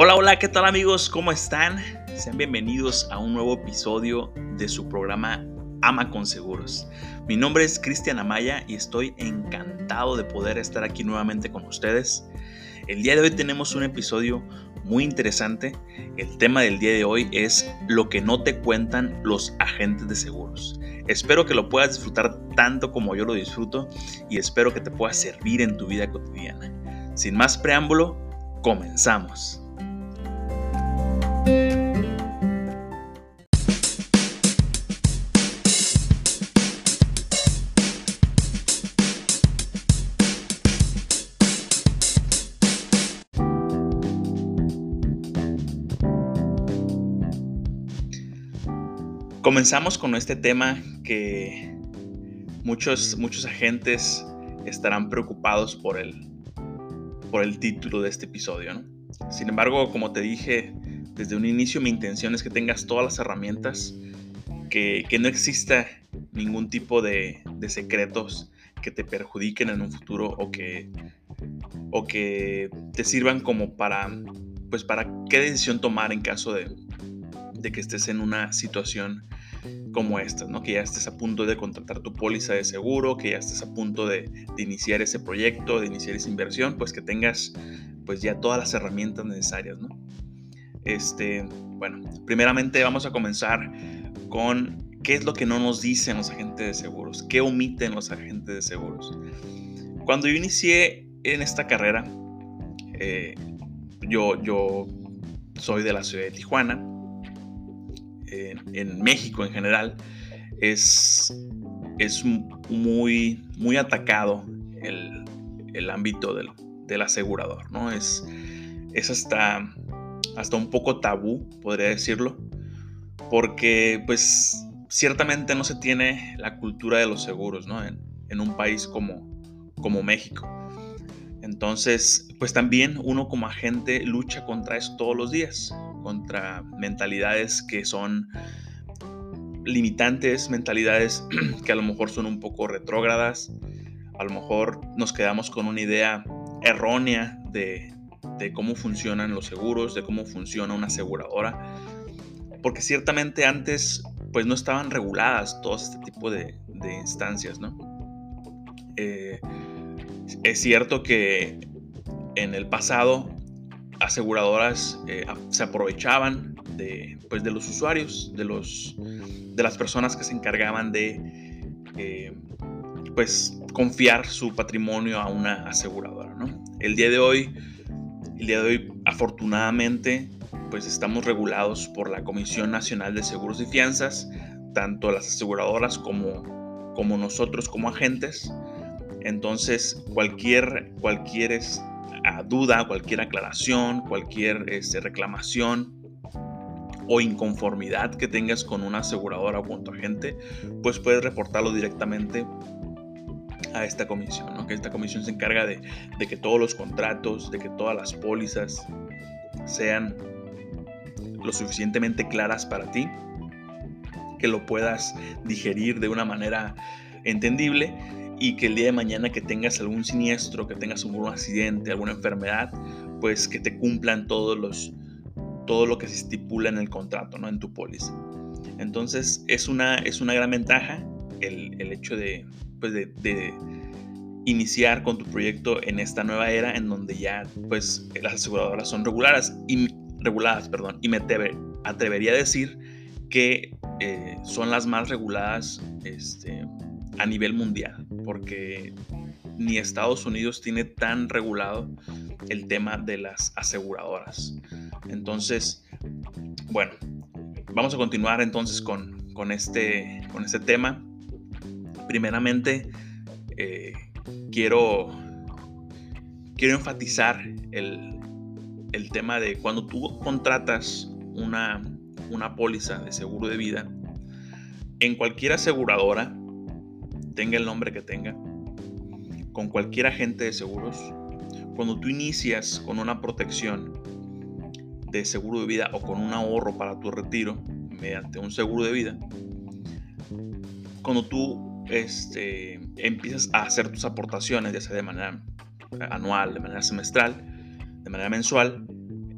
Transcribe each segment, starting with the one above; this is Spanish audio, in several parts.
Hola, hola, ¿qué tal amigos? ¿Cómo están? Sean bienvenidos a un nuevo episodio de su programa Ama con Seguros. Mi nombre es Cristian Amaya y estoy encantado de poder estar aquí nuevamente con ustedes. El día de hoy tenemos un episodio muy interesante. El tema del día de hoy es lo que no te cuentan los agentes de seguros. Espero que lo puedas disfrutar tanto como yo lo disfruto y espero que te pueda servir en tu vida cotidiana. Sin más preámbulo, comenzamos. Comenzamos con este tema que muchos, muchos agentes estarán preocupados por el, por el título de este episodio. Sin embargo, como te dije desde un inicio, mi intención es que tengas todas las herramientas, que, no exista ningún tipo de, de, secretos que te perjudiquen en un futuro o que, o que te sirvan como para, pues para qué decisión tomar en caso de, de que estés en una situación como esta, ¿no? que ya estés a punto de contratar tu póliza de seguro, que ya estés a punto de, iniciar ese proyecto, de iniciar esa inversión, pues que tengas pues ya todas las herramientas necesarias. ¿no? Este, bueno, primeramente vamos a comenzar con qué es lo que no nos dicen los agentes de seguros, qué omiten los agentes de seguros. Cuando yo inicié en esta carrera, eh, yo, yo soy de la ciudad de Tijuana, en, México en general, es, es muy, muy atacado el, el ámbito del, del, asegurador, ¿no? Es, es hasta, hasta un poco tabú, podría decirlo, porque pues ciertamente no se tiene la cultura de los seguros, ¿no? En, en un país como, como México. Entonces, pues también uno como agente lucha contra eso todos los días contra mentalidades que son limitantes, mentalidades que a lo mejor son un poco retrógradas, a lo mejor nos quedamos con una idea errónea de, cómo funcionan los seguros, de cómo funciona una aseguradora, porque ciertamente antes pues no estaban reguladas todo este tipo de, instancias, ¿no? Eh, es cierto que en el pasado aseguradoras eh, se aprovechaban de, pues, de los usuarios, de, los, de las personas que se encargaban de eh, pues, confiar su patrimonio a una aseguradora. El día de hoy, el día de hoy, afortunadamente, pues estamos regulados por la Comisión Nacional de Seguros y Fianzas, tanto las aseguradoras como, como nosotros como agentes. Entonces, cualquier, cualquier duda, cualquier aclaración, cualquier este, reclamación o inconformidad que tengas con una aseguradora o con tu agente, pues puedes reportarlo directamente a esta comisión, que esta comisión se encarga de, que todos los contratos, de que todas las pólizas sean lo suficientemente claras para ti, que lo puedas digerir de una manera entendible y que el día de mañana que tengas algún siniestro, que tengas algún accidente, alguna enfermedad, pues que te cumplan todos los, todo lo que se estipula en el contrato, ¿no? En tu póliza. Entonces es una, es una gran ventaja el, el hecho de, pues de, iniciar con tu proyecto en esta nueva era en donde ya pues las aseguradoras son reguladas y, reguladas, perdón, y me atrevería a decir que eh, son las más reguladas este, a nivel mundial, porque ni Estados Unidos tiene tan regulado el tema de las aseguradoras. Entonces, bueno, vamos a continuar entonces con, con, este, con este tema. Primeramente, eh, quiero, quiero enfatizar el, el, tema de cuando tú contratas una, una póliza de seguro de vida, en cualquier aseguradora, tenga el nombre que tenga, con cualquier agente de seguros, cuando tú inicias con una protección de seguro de vida o con un ahorro para tu retiro mediante un seguro de vida, cuando tú este, empiezas a hacer tus aportaciones, ya sea de manera anual, de manera semestral, de manera mensual,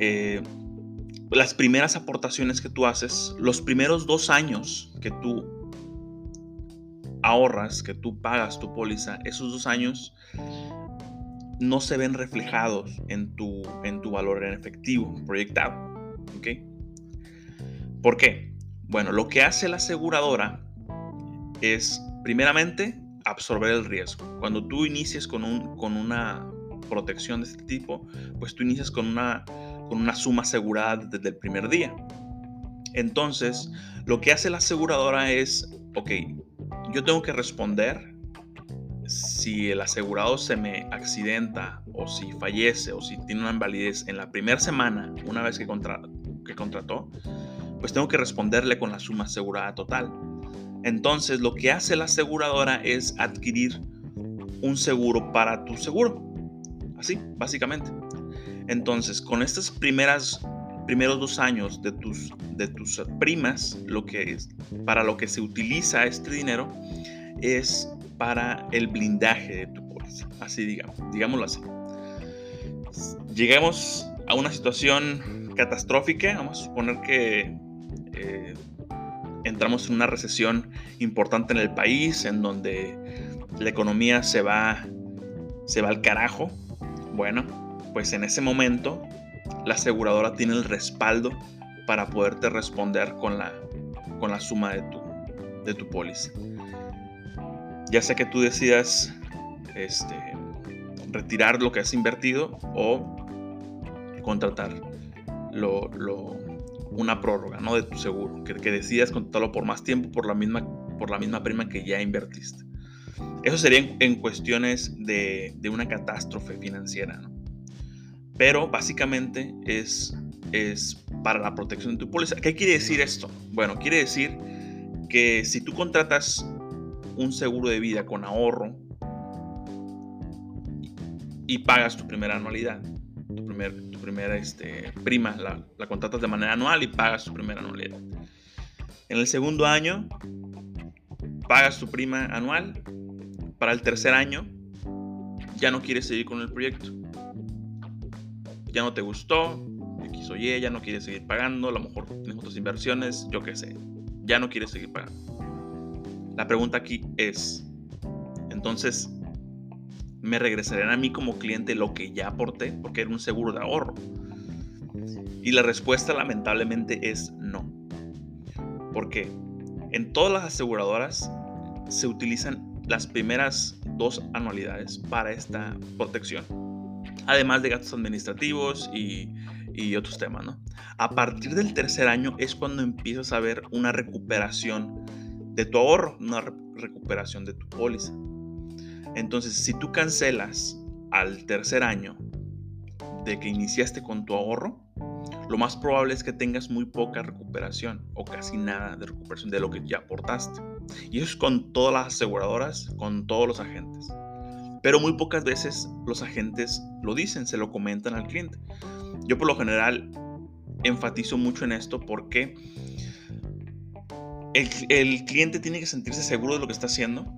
eh, las primeras aportaciones que tú haces, los primeros dos años que tú ahorras, que tú pagas tu póliza, esos dos años no se ven reflejados en tu, en tu valor en efectivo proyectado. ¿Ok? ¿Por qué? Bueno, lo que hace la aseguradora es, primeramente, absorber el riesgo. Cuando tú inicias con, un, con una protección de este tipo, pues tú inicias con una, con una suma asegurada desde el primer día. Entonces, lo que hace la aseguradora es, ok, yo tengo que responder si el asegurado se me accidenta o si fallece o si tiene una invalidez en la primera semana, una vez que, contrató, pues tengo que responderle con la suma asegurada total. Entonces, lo que hace la aseguradora es adquirir un seguro para tu seguro. Así, básicamente. Entonces, con estas primeras primeros dos años de tus, de tus primas, lo que es, para lo que se utiliza este dinero es para el blindaje de tu póliza. Así digamos, digámoslo así. Lleguemos a una situación catastrófica, vamos a suponer que eh, entramos en una recesión importante en el país, en donde la economía se va, se va al carajo. Bueno, pues en ese momento la aseguradora tiene el respaldo para poderte responder con la, con la suma de tu, de tu póliza. Ya sea que tú decidas este, retirar lo que has invertido o contratar lo, una prórroga ¿no? de tu seguro, que, que, decidas contratarlo por más tiempo por la, misma, por la misma prima que ya invertiste. Eso sería en, cuestiones de, de, una catástrofe financiera. Pero básicamente es, es para la protección de tu póliza. ¿Qué quiere decir esto? Bueno, quiere decir que si tú contratas un seguro de vida con ahorro y pagas tu primera anualidad, tu, primer, tu primera este, prima, la, la contratas de manera anual y pagas tu primera anualidad. En el segundo año, pagas tu prima anual. Para el tercer año, ya no quieres seguir con el proyecto ya no te gustó, X o Y, ya no quieres seguir pagando, a lo mejor tienes otras inversiones, yo qué sé, ya no quieres seguir pagando. La pregunta aquí es, entonces, ¿me regresarán a mí como cliente lo que ya aporté? Porque era un seguro de ahorro. Y la respuesta lamentablemente es no. Porque en todas las aseguradoras se utilizan las primeras dos anualidades para esta protección además de gastos administrativos y, otros temas, ¿no? A partir del tercer año es cuando empiezas a ver una recuperación de tu ahorro, una recuperación de tu póliza. Entonces, si tú cancelas al tercer año de que iniciaste con tu ahorro, lo más probable es que tengas muy poca recuperación o casi nada de recuperación de lo que ya aportaste. Y eso es con todas las aseguradoras, con todos los agentes pero muy pocas veces los agentes lo dicen, se lo comentan al cliente. Yo por lo general enfatizo mucho en esto porque el, cliente tiene que sentirse seguro de lo que está haciendo,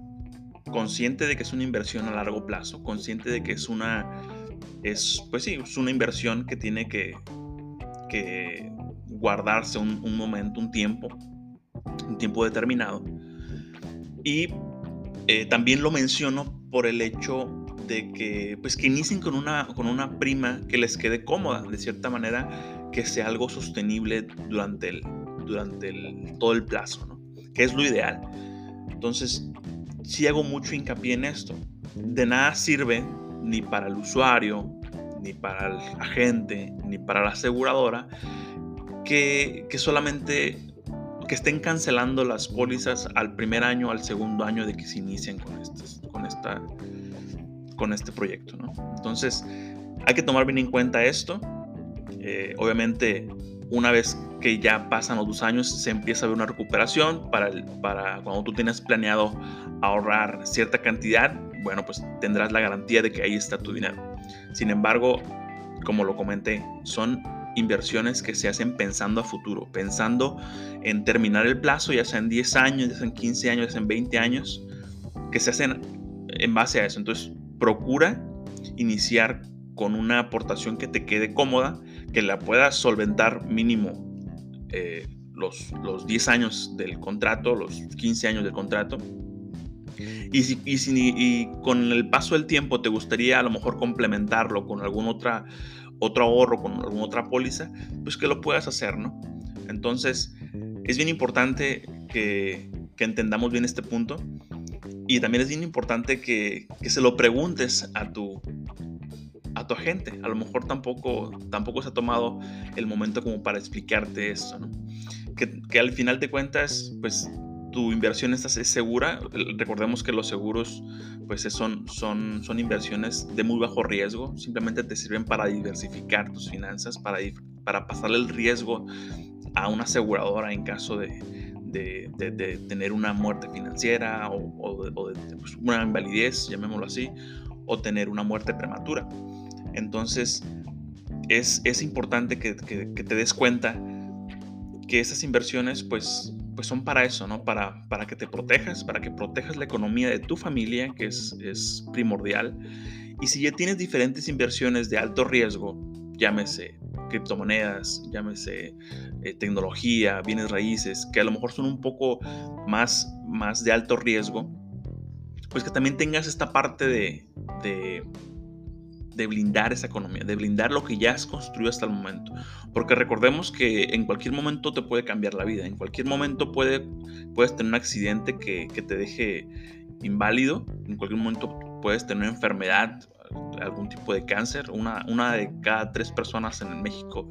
consciente de que es una inversión a largo plazo, consciente de que es una, es, pues sí, es una inversión que tiene que, guardarse un, un momento, un tiempo, un tiempo determinado. Y eh, también lo menciono por el hecho de que, pues, que inicien con una, con una prima que les quede cómoda, de cierta manera, que sea algo sostenible durante, el, durante el, todo el plazo, ¿no? Que es lo ideal. Entonces, si hago mucho hincapié en esto. De nada sirve ni para el usuario, ni para el agente, ni para la aseguradora, que, que solamente que estén cancelando las pólizas al primer año, al segundo año de que se inicien con, con, esta, con este proyecto. ¿no? Entonces, hay que tomar bien en cuenta esto. Eh, obviamente, una vez que ya pasan los dos años, se empieza a ver una recuperación para, el, para cuando tú tienes planeado ahorrar cierta cantidad, bueno, pues tendrás la garantía de que ahí está tu dinero. Sin embargo, como lo comenté, son inversiones que se hacen pensando a futuro, pensando en terminar el plazo, ya sea en 10 años, ya sea en 15 años, ya sea en 20 años, que se hacen en base a eso. Entonces, procura iniciar con una aportación que te quede cómoda, que la puedas solventar mínimo eh, los, los 10 años del contrato, los 15 años del contrato. Y, si, y, con el paso del tiempo te gustaría a lo mejor complementarlo con algún otra, otro ahorro, con alguna otra póliza, pues que lo puedas hacer, ¿no? Entonces, es bien importante que entendamos bien este punto y también es bien importante que, que, se lo preguntes a tu, a tu agente. A lo mejor tampoco, tampoco se ha tomado el momento como para explicarte esto. Que, que al final de cuentas, pues tu inversión es segura. Recordemos que los seguros pues son, son, son inversiones de muy bajo riesgo. Simplemente te sirven para diversificar tus finanzas, para, para pasarle el riesgo a una aseguradora en caso de, de, tener una muerte financiera o, de, pues, una invalidez, llamémoslo así, o tener una muerte prematura. Entonces, es, es importante que, que, te des cuenta que esas inversiones, pues, pues son para eso, ¿no? Para, para que te protejas, para que protejas la economía de tu familia, que es, es primordial. Y si ya tienes diferentes inversiones de alto riesgo, llámese criptomonedas, llámese eh, tecnología, bienes raíces, que a lo mejor son un poco más, más de alto riesgo, pues que también tengas esta parte de, de, de, blindar esa economía, de blindar lo que ya has construido hasta el momento. Porque recordemos que en cualquier momento te puede cambiar la vida, en cualquier momento puede, puedes tener un accidente que, que te deje inválido, en cualquier momento puedes tener una enfermedad algún tipo de cáncer. Una, una de cada tres personas en México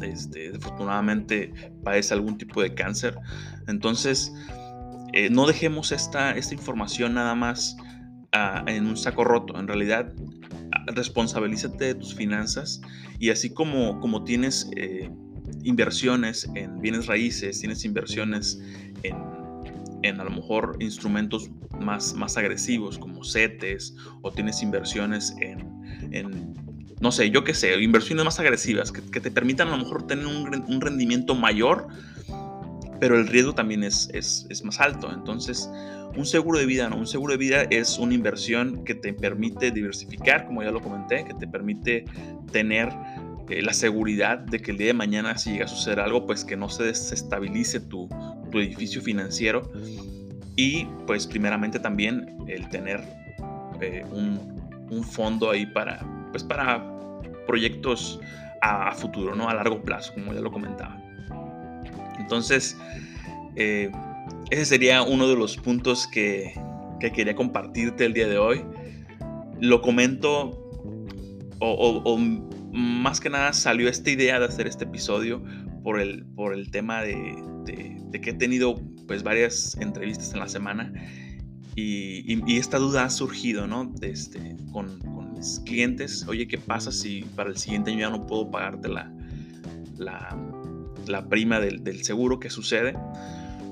este, desafortunadamente padece algún tipo de cáncer. Entonces, eh, no dejemos esta, esta información nada más ah, en un saco roto. En realidad, responsabilízate de tus finanzas y así como, como tienes eh, inversiones en bienes raíces, tienes inversiones en en a lo mejor instrumentos más, más agresivos como CETES o tienes inversiones en, no sé, yo qué sé, inversiones más agresivas que, te permitan a lo mejor tener un, rendimiento mayor, pero el riesgo también es, es, más alto. Entonces, un seguro de vida, ¿no? Un seguro de vida es una inversión que te permite diversificar, como ya lo comenté, que te permite tener eh, la seguridad de que el día de mañana si llega a suceder algo, pues que no se desestabilice tu, tu edificio financiero y pues primeramente también el tener eh, un, fondo ahí para, pues para proyectos a, futuro, ¿no? A largo plazo, como ya lo comentaba. Entonces, eh, ese sería uno de los puntos que, que, quería compartirte el día de hoy. Lo comento, o, más que nada salió esta idea de hacer este episodio por el, por el tema de, de, que he tenido pues varias entrevistas en la semana y, esta duda ha surgido, ¿no? Este, con, mis clientes, oye, ¿qué pasa si para el siguiente año ya no puedo pagarte la, la, prima del, seguro? ¿Qué sucede?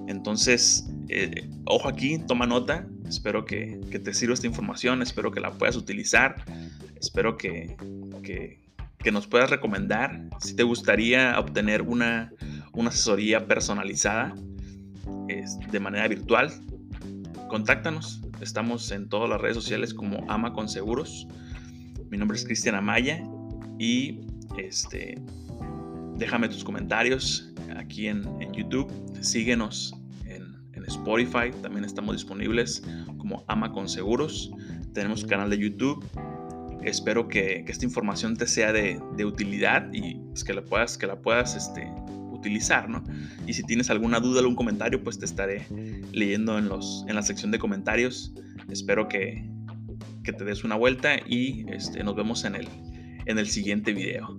Entonces, eh, ojo aquí, toma nota, espero que, que, te sirva esta información, espero que la puedas utilizar, espero que, que, que nos puedas recomendar si te gustaría obtener una una asesoría personalizada de manera virtual, contáctanos. Estamos en todas las redes sociales como Ama con Seguros. Mi nombre es Cristian Amaya y este, déjame tus comentarios aquí en, YouTube. Síguenos en, Spotify. También estamos disponibles como Ama con Seguros. Tenemos canal de YouTube. Espero que, esta información te sea de, utilidad y pues, que la puedas, que la puedas este, utilizar. Y si tienes alguna duda, algún comentario, pues te estaré leyendo en, los, en la sección de comentarios. Espero que, que te des una vuelta y este, nos vemos en el, en el siguiente video.